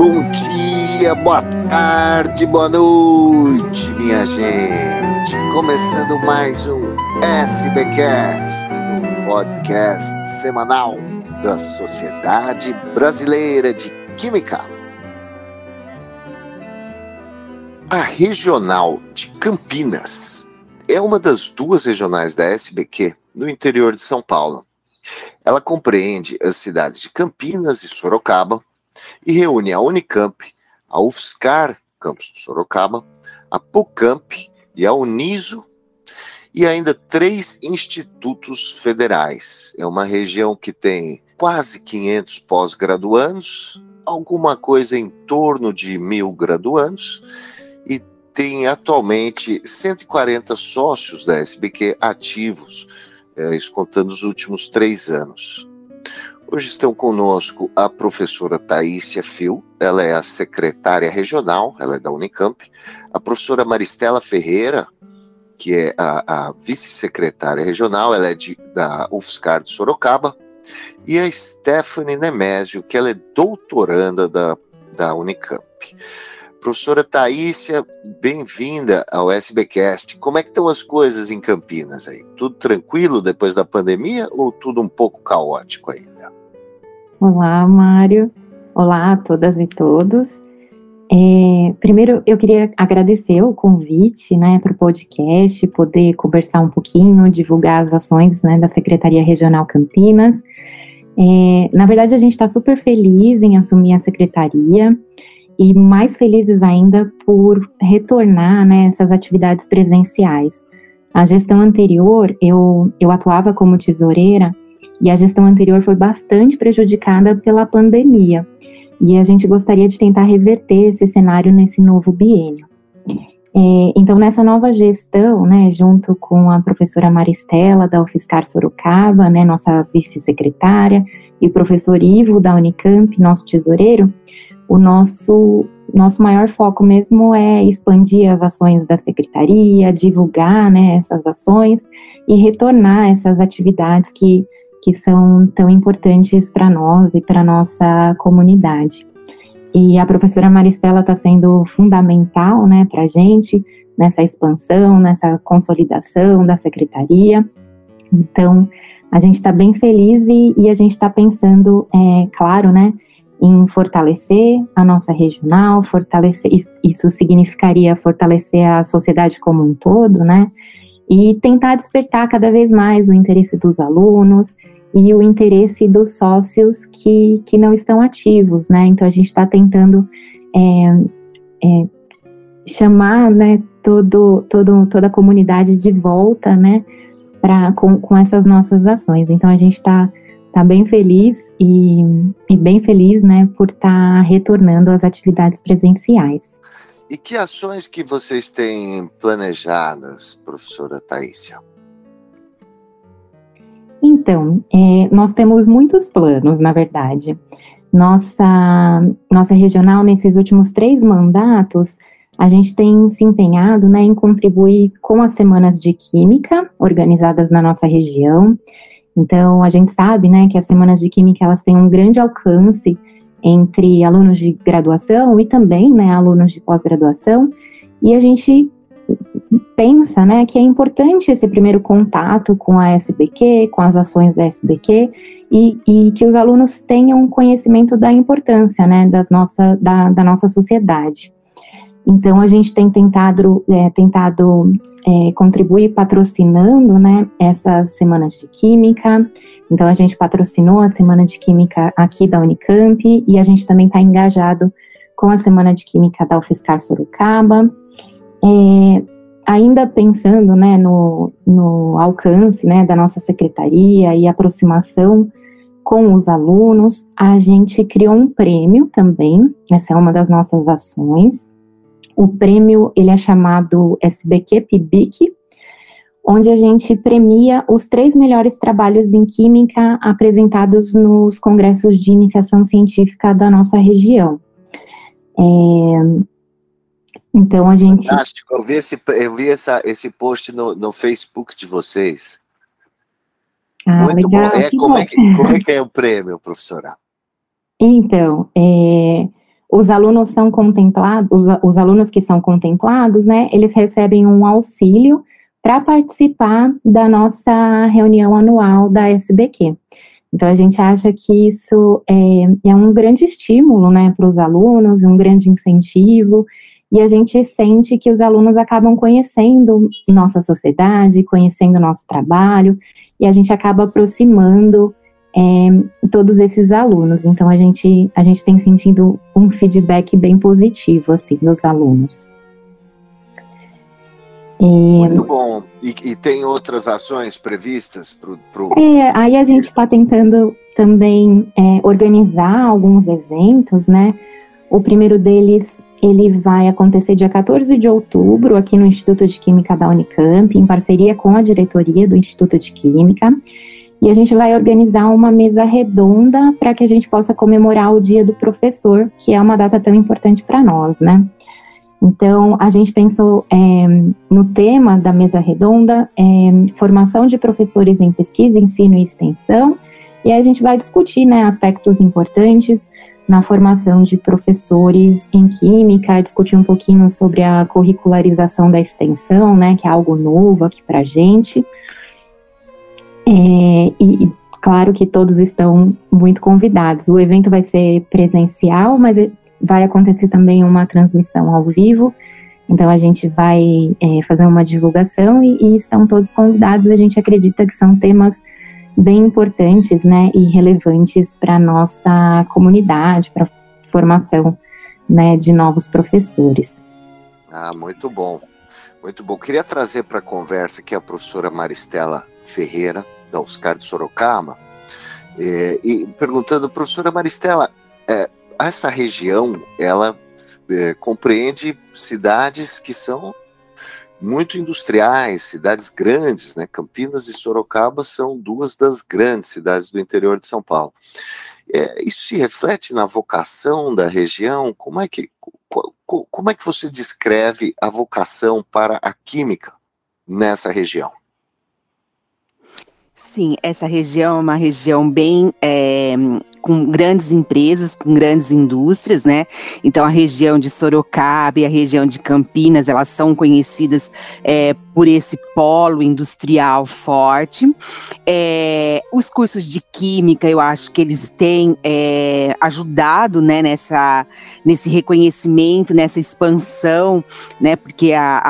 Bom dia, boa tarde, boa noite, minha gente. Começando mais um SBcast, um podcast semanal da Sociedade Brasileira de Química. A Regional de Campinas é uma das duas regionais da SBQ no interior de São Paulo. Ela compreende as cidades de Campinas e Sorocaba e reúne a Unicamp, a UFSCar, campus de Sorocaba, a PUCamp e a Uniso e ainda três institutos federais. É uma região que tem quase 500 pós-graduandos, alguma coisa em torno de mil graduandos e tem atualmente 140 sócios da SBQ ativos, é, isso contando os últimos três anos. Hoje estão conosco a professora Taísia Fil, ela é a secretária regional, ela é da Unicamp, a professora Maristela Ferreira, que é a, a vice-secretária regional, ela é de, da UFSCar de Sorocaba, e a Stephanie Nemésio, que ela é doutoranda da, da Unicamp. Professora Taísia, bem-vinda ao SBcast. Como é que estão as coisas em Campinas aí? Tudo tranquilo depois da pandemia ou tudo um pouco caótico ainda? Olá, Mário. Olá a todas e todos. É, primeiro, eu queria agradecer o convite né, para o podcast, poder conversar um pouquinho, divulgar as ações né, da Secretaria Regional Campinas. É, na verdade, a gente está super feliz em assumir a secretaria e mais felizes ainda por retornar né, essas atividades presenciais. A gestão anterior, eu, eu atuava como tesoureira e a gestão anterior foi bastante prejudicada pela pandemia. E a gente gostaria de tentar reverter esse cenário nesse novo biênio. É, então, nessa nova gestão, né, junto com a professora Maristela, da UFSCar Sorocaba, né, nossa vice-secretária, e o professor Ivo, da Unicamp, nosso tesoureiro, o nosso, nosso maior foco mesmo é expandir as ações da secretaria, divulgar né, essas ações e retornar essas atividades que que são tão importantes para nós e para nossa comunidade. E a professora Maristela está sendo fundamental, né, para a gente nessa expansão, nessa consolidação da secretaria. Então, a gente está bem feliz e, e a gente está pensando, é, claro, né, em fortalecer a nossa regional, fortalecer, isso significaria fortalecer a sociedade como um todo, né, e tentar despertar cada vez mais o interesse dos alunos e o interesse dos sócios que, que não estão ativos, né? Então a gente está tentando é, é, chamar, né, todo, todo, toda a comunidade de volta, né, pra, com, com essas nossas ações. Então a gente está tá bem feliz e, e bem feliz, né, por estar tá retornando às atividades presenciais. E que ações que vocês têm planejadas, professora Taísia? Então, é, nós temos muitos planos, na verdade. Nossa, nossa regional, nesses últimos três mandatos, a gente tem se empenhado né, em contribuir com as semanas de química organizadas na nossa região. Então, a gente sabe né, que as semanas de química elas têm um grande alcance entre alunos de graduação e também né, alunos de pós-graduação, e a gente pensa né, que é importante esse primeiro contato com a SBQ, com as ações da SBQ, e, e que os alunos tenham conhecimento da importância né, das nossa, da, da nossa sociedade. Então, a gente tem tentado, é, tentado é, contribuir patrocinando né, essas semanas de química. Então, a gente patrocinou a semana de química aqui da Unicamp e a gente também está engajado com a semana de química da UFSCar Sorocaba. É, ainda pensando né, no, no alcance né, da nossa secretaria e aproximação com os alunos, a gente criou um prêmio também, essa é uma das nossas ações, o prêmio ele é chamado SBQ PIBIC, onde a gente premia os três melhores trabalhos em química apresentados nos congressos de iniciação científica da nossa região. É, então a gente. Fantástico, eu vi esse, eu vi essa, esse post no, no Facebook de vocês. Ah, Muito legal, bom. É, como, bom. É que, como é que é o prêmio, professora? Então, é, os alunos são contemplados, os, os alunos que são contemplados, né, eles recebem um auxílio para participar da nossa reunião anual da SBQ. Então, a gente acha que isso é, é um grande estímulo né, para os alunos, um grande incentivo, e a gente sente que os alunos acabam conhecendo nossa sociedade, conhecendo nosso trabalho, e a gente acaba aproximando é, todos esses alunos. Então, a gente, a gente tem sentido um feedback bem positivo, assim, dos alunos. É, Muito bom. E, e, tem outras ações previstas para o. Pro... É, aí a gente está tentando também é, organizar alguns eventos, né? O primeiro deles ele vai acontecer dia 14 de outubro aqui no Instituto de Química da Unicamp, em parceria com a diretoria do Instituto de Química. E a gente vai organizar uma mesa redonda para que a gente possa comemorar o Dia do Professor, que é uma data tão importante para nós, né? Então, a gente pensou é, no tema da mesa redonda, é, formação de professores em pesquisa, ensino e extensão, e a gente vai discutir né, aspectos importantes na formação de professores em química, discutir um pouquinho sobre a curricularização da extensão, né, que é algo novo aqui para a gente. É, e, e, claro que todos estão muito convidados. O evento vai ser presencial, mas vai acontecer também uma transmissão ao vivo. Então a gente vai é, fazer uma divulgação e, e, estão todos convidados. A gente acredita que são temas bem importantes, né, e relevantes para nossa comunidade, para a formação, né, de novos professores. Ah, muito bom, muito bom. Queria trazer para a conversa aqui a professora Maristela Ferreira da UFSCar de Sorocaba é, e perguntando, professora Maristela, é, essa região ela é, compreende cidades que são muito industriais, cidades grandes, né? Campinas e Sorocaba são duas das grandes cidades do interior de São Paulo. É, isso se reflete na vocação da região? Como é que como é que você descreve a vocação para a química nessa região? Sim, essa região é uma região bem é, com grandes empresas, com grandes indústrias, né? Então a região de Sorocaba e a região de Campinas, elas são conhecidas é, por esse polo industrial forte. É, os cursos de química, eu acho que eles têm é, ajudado, né, nessa, nesse reconhecimento, nessa expansão, né? Porque a,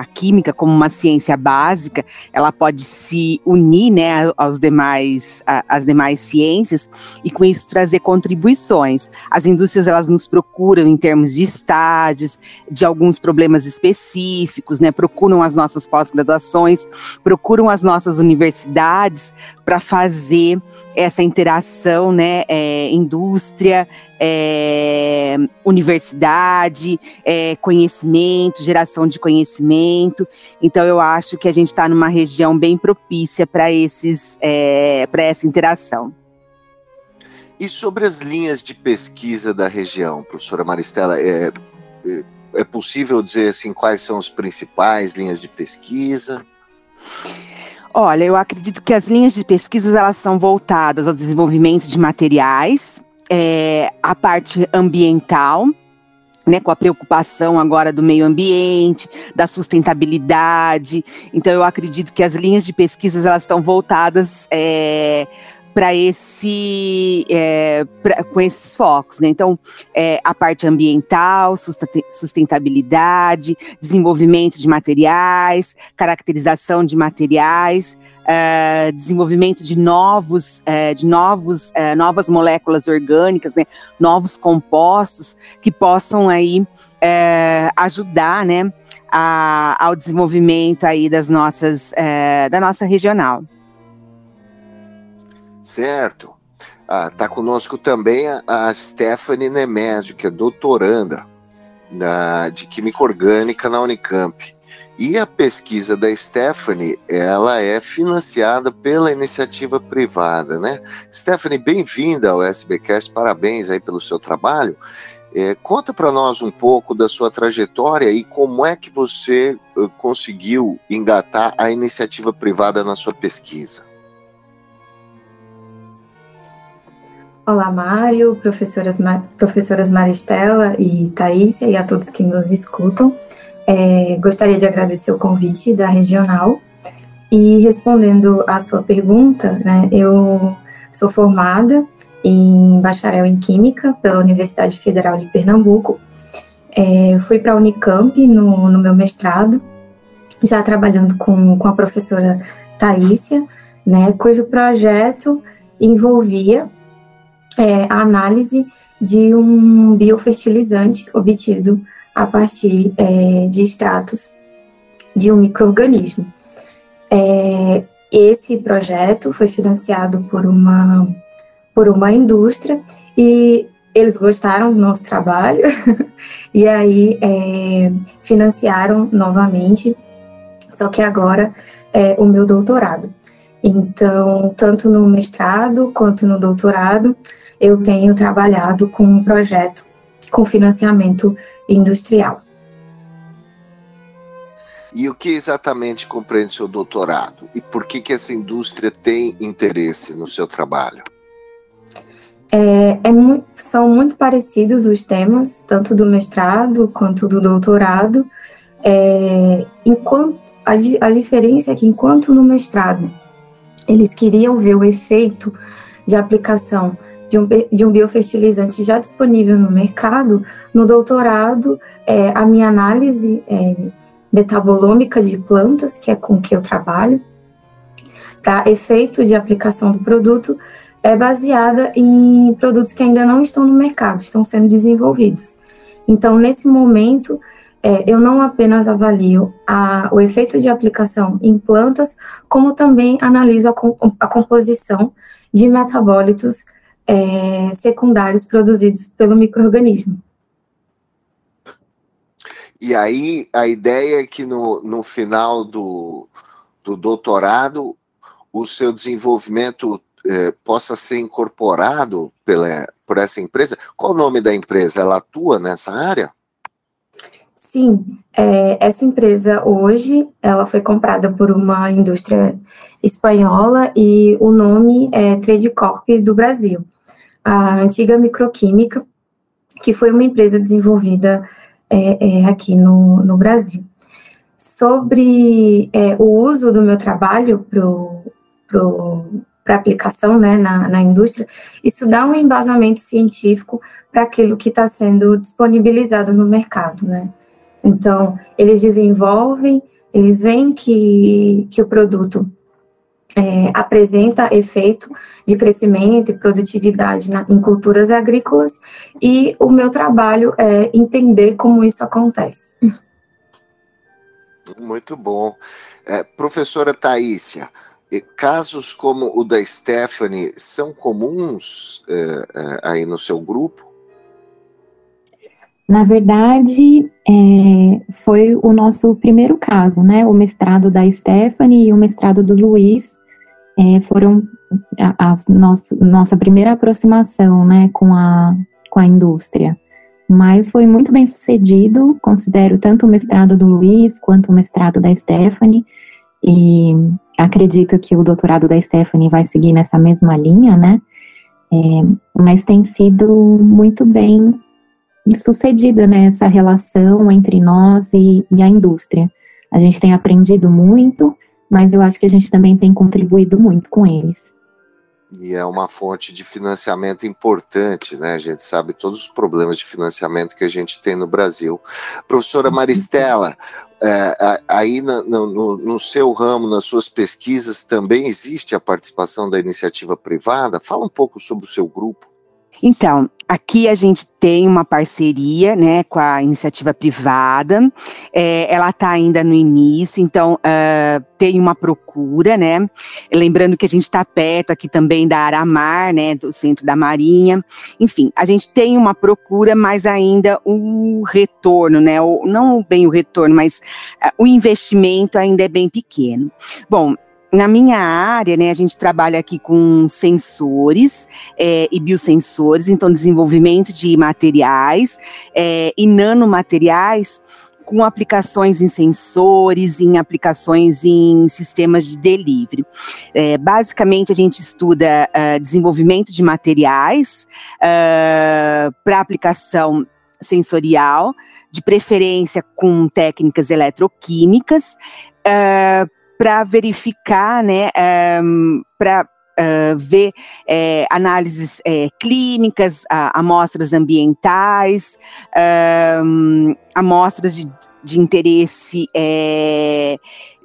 a química, como uma ciência básica, ela pode se unir, né, aos demais, a, às demais ciências e com isso trazer contribuições. As indústrias elas nos procuram em termos de estágios, de alguns problemas específicos, né? Procuram as nossas pós-graduações, procuram as nossas universidades para fazer essa interação, né? É, indústria, é, universidade, é, conhecimento, geração de conhecimento. Então eu acho que a gente está numa região bem propícia para esses, é, para essa interação. E sobre as linhas de pesquisa da região, professora Maristela, é, é, possível dizer assim quais são as principais linhas de pesquisa? Olha, eu acredito que as linhas de pesquisa elas são voltadas ao desenvolvimento de materiais, é, a parte ambiental, né, com a preocupação agora do meio ambiente, da sustentabilidade. Então, eu acredito que as linhas de pesquisas elas estão voltadas é, para esse é, pra, com esses focos, né? Então, é, a parte ambiental, sustentabilidade, desenvolvimento de materiais, caracterização de materiais, é, desenvolvimento de novos, é, de novos, é, novas moléculas orgânicas, né? Novos compostos que possam aí é, ajudar, né? A, ao desenvolvimento aí das nossas, da nossa regional. Certo. Ah, tá conosco também a, a Stephanie Nemésio, que é doutoranda na, de Química Orgânica na Unicamp. E a pesquisa da Stephanie, ela é financiada pela iniciativa privada, né? Stephanie, bem-vinda ao SBcast, parabéns aí pelo seu trabalho. É, conta para nós um pouco da sua trajetória e como é que você uh, conseguiu engatar a iniciativa privada na sua pesquisa. Olá, Mário, professoras, professoras Maristela e Thaísia e a todos que nos escutam. É, gostaria de agradecer o convite da Regional e respondendo à sua pergunta, né, eu sou formada em bacharel em Química pela Universidade Federal de Pernambuco. É, fui para a Unicamp no, no, meu mestrado, já trabalhando com, com a professora Thaísia, né, cujo projeto envolvia é, a análise de um biofertilizante obtido a partir é, de extratos de um microorganismo. É, esse projeto foi financiado por uma, por uma indústria e eles gostaram do nosso trabalho e aí é, financiaram novamente, só que agora é o meu doutorado. Então, tanto no mestrado quanto no doutorado, eu tenho trabalhado com um projeto com financiamento industrial. E o que exatamente compreende seu doutorado? E por que, que essa indústria tem interesse no seu trabalho? É, é muito, são muito parecidos os temas, tanto do mestrado quanto do doutorado. É, enquanto a, a diferença é que, enquanto no mestrado eles queriam ver o efeito de aplicação de um, de um biofertilizante já disponível no mercado, no doutorado, é, a minha análise é, metabolômica de plantas, que é com que eu trabalho, para efeito de aplicação do produto, é baseada em produtos que ainda não estão no mercado, estão sendo desenvolvidos. Então, nesse momento, é, eu não apenas avalio a, o efeito de aplicação em plantas, como também analiso a, a composição de metabólitos é, secundários produzidos pelo microorganismo. E aí a ideia é que no, no final do, do doutorado o seu desenvolvimento eh, possa ser incorporado pela, por essa empresa. Qual o nome da empresa? Ela atua nessa área? Sim, é, essa empresa hoje ela foi comprada por uma indústria espanhola e o nome é Tradecorp do Brasil, a antiga Microquímica, que foi uma empresa desenvolvida é, é, aqui no, no Brasil. Sobre é, o uso do meu trabalho para aplicação né, na, na indústria, isso dá um embasamento científico para aquilo que está sendo disponibilizado no mercado, né? Então, eles desenvolvem, eles veem que, que o produto é, apresenta efeito de crescimento e produtividade na, em culturas agrícolas, e o meu trabalho é entender como isso acontece. Muito bom. É, professora Taísia, casos como o da Stephanie são comuns é, é, aí no seu grupo? Na verdade, é, foi o nosso primeiro caso, né? O mestrado da Stephanie e o mestrado do Luiz é, foram a, a nossa, nossa primeira aproximação, né, com a, com a indústria. Mas foi muito bem sucedido, considero tanto o mestrado do Luiz quanto o mestrado da Stephanie, e acredito que o doutorado da Stephanie vai seguir nessa mesma linha, né? É, mas tem sido muito bem sucedida né, essa relação entre nós e, e, a indústria. A gente tem aprendido muito, mas eu acho que a gente também tem contribuído muito com eles. E é uma fonte de financiamento importante, né? A gente sabe todos os problemas de financiamento que a gente tem no Brasil. Professora Maristela, é, aí no, no, no, seu ramo, nas suas pesquisas, também existe a participação da iniciativa privada? Fala um pouco sobre o seu grupo. Então, aqui a gente tem uma parceria, né, com a iniciativa privada. É, ela está ainda no início, então uh, tem uma procura, né. Lembrando que a gente está perto aqui também da Aramar, né, do centro da Marinha. Enfim, a gente tem uma procura, mas ainda o retorno, né, o, não bem o retorno, mas uh, o investimento ainda é bem pequeno. Bom, na minha área, né, a gente trabalha aqui com sensores é, e biosensores, então desenvolvimento de materiais é, e nanomateriais com aplicações em sensores, em aplicações em sistemas de delivery. É, basicamente, a gente estuda uh, desenvolvimento de materiais uh, para aplicação sensorial, de preferência com técnicas eletroquímicas, uh, para verificar, né, um, para Uh, ver é, análises é, clínicas, a, amostras ambientais, um, amostras de, de interesse é,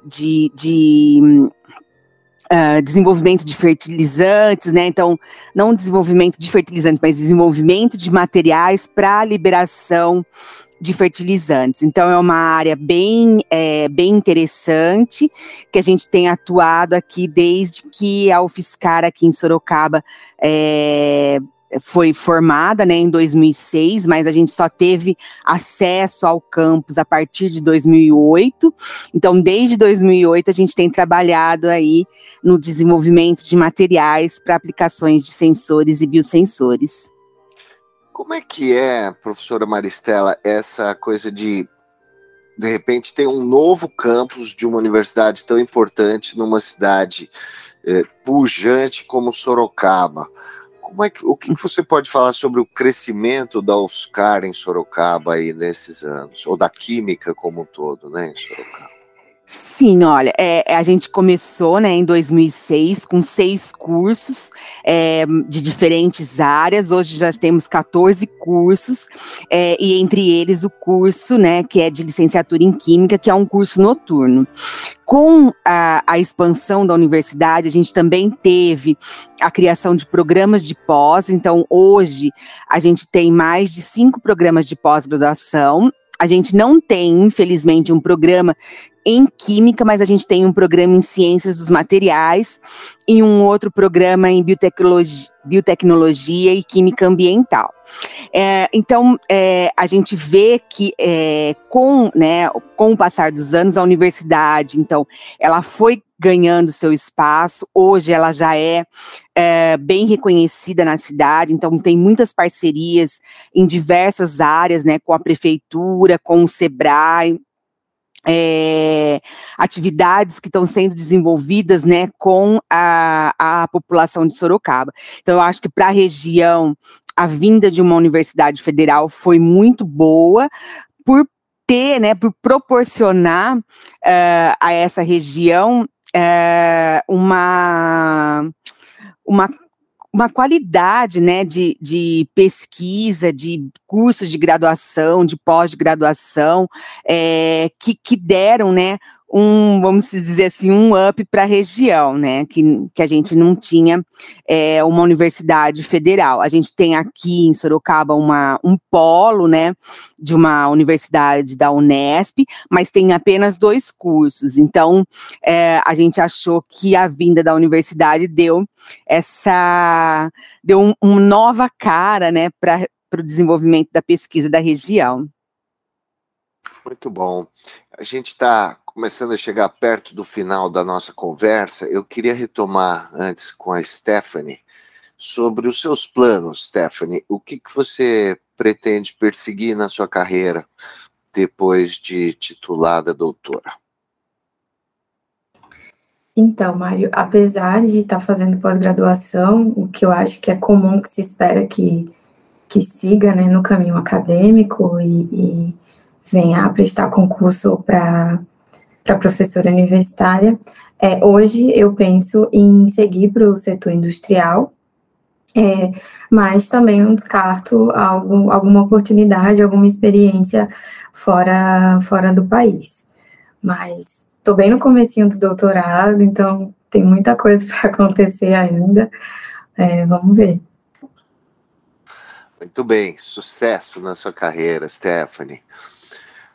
de, de uh, desenvolvimento de fertilizantes, né? Então, não desenvolvimento de fertilizantes, mas desenvolvimento de materiais para liberação de fertilizantes. Então, é uma área bem, é, bem interessante que a gente tem atuado aqui desde que a UFSCar aqui em Sorocaba é, foi formada né, em 2006, mas a gente só teve acesso ao campus a partir de 2008. Então, desde 2008, a gente tem trabalhado aí no desenvolvimento de materiais para aplicações de sensores e biosensores. Como é que é, professora Maristela, essa coisa de de repente ter um novo campus de uma universidade tão importante numa cidade eh, pujante como Sorocaba? Como é que, o que você pode falar sobre o crescimento da UFSCar em Sorocaba aí nesses anos, ou da química como um todo, né, em Sorocaba? Sim, olha, é, é, a gente começou né, em 2006 com seis cursos é, de diferentes áreas. Hoje já temos 14 cursos, é, e entre eles o curso né, que é de licenciatura em Química, que é um curso noturno. Com a, a expansão da universidade, a gente também teve a criação de programas de pós. Então, hoje, a gente tem mais de cinco programas de pós-graduação a gente não tem, infelizmente, um programa em química, mas a gente tem um programa em ciências dos materiais e um outro programa em biotecnologia, biotecnologia e química ambiental. É, então, é, a gente vê que é, com, né, com o passar dos anos, a universidade, então, ela foi ganhando seu espaço. Hoje ela já é, é, bem reconhecida na cidade, então tem muitas parcerias em diversas áreas, né, com a prefeitura, com o Sebrae, é, atividades que estão sendo desenvolvidas né, com a, a população de Sorocaba. Então, eu acho que para a região, a vinda de uma universidade federal foi muito boa, por ter, né, por proporcionar uh, a essa região uh, uma, uma uma qualidade né, de, de pesquisa, de cursos de graduação, de pós-graduação, é, que, que deram né, um, vamos dizer assim, um up para a região, né? Que, que a gente não tinha é, uma universidade federal. A gente tem aqui em Sorocaba uma, um polo, né? De uma universidade da Unesp, mas tem apenas dois cursos. Então, é, a gente achou que a vinda da universidade deu essa deu um, uma nova cara, né? Para o desenvolvimento da pesquisa da região. Muito bom. A gente está começando a chegar perto do final da nossa conversa, eu queria retomar antes com a Stephanie sobre os seus planos, Stephanie. O que, que você pretende perseguir na sua carreira depois de titulada doutora? Então, Mário, apesar de estar fazendo pós-graduação, o que eu acho que é comum que se espera que, que siga né, no caminho acadêmico e, e venha a prestar concurso para para professora universitária. É, hoje eu penso em seguir para o setor industrial, é, mas também não descarto algum, alguma oportunidade, alguma experiência fora, fora do país. Mas estou bem no comecinho do doutorado, então tem muita coisa para acontecer ainda. É, vamos ver. Muito bem, sucesso na sua carreira, Stephanie.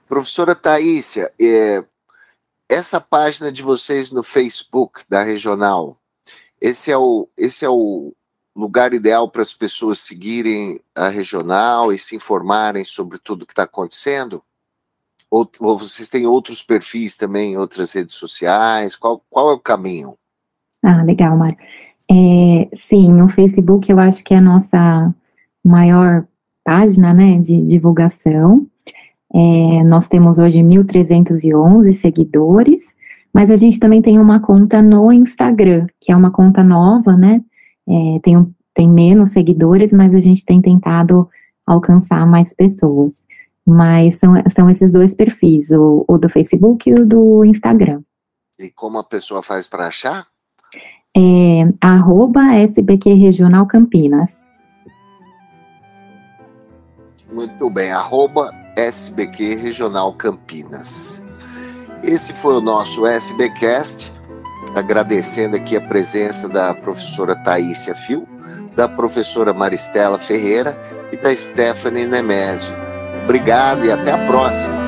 Professora Thaísia, é, essa página de vocês no Facebook da regional, esse é o, esse é o lugar ideal para as pessoas seguirem a regional e se informarem sobre tudo que está acontecendo? Ou, ou, vocês têm outros perfis também, outras redes sociais? Qual, qual é o caminho? Ah, legal, Mário. É, sim, o Facebook eu acho que é a nossa maior página né, de divulgação. É, nós temos hoje 1.311 seguidores, mas a gente também tem uma conta no Instagram, que é uma conta nova, né? É, tem, tem menos seguidores, mas a gente tem tentado alcançar mais pessoas. Mas são, são esses dois perfis, o, o do Facebook e o do Instagram. E como a pessoa faz para achar? É, arroba SBQ Regional Campinas. Muito bem, arroba SBQ Regional Campinas. Esse foi o nosso SBcast, agradecendo aqui a presença da professora Taísia Fio, da professora Maristela Ferreira e da Stephanie Nemésio. Obrigado e até a próxima.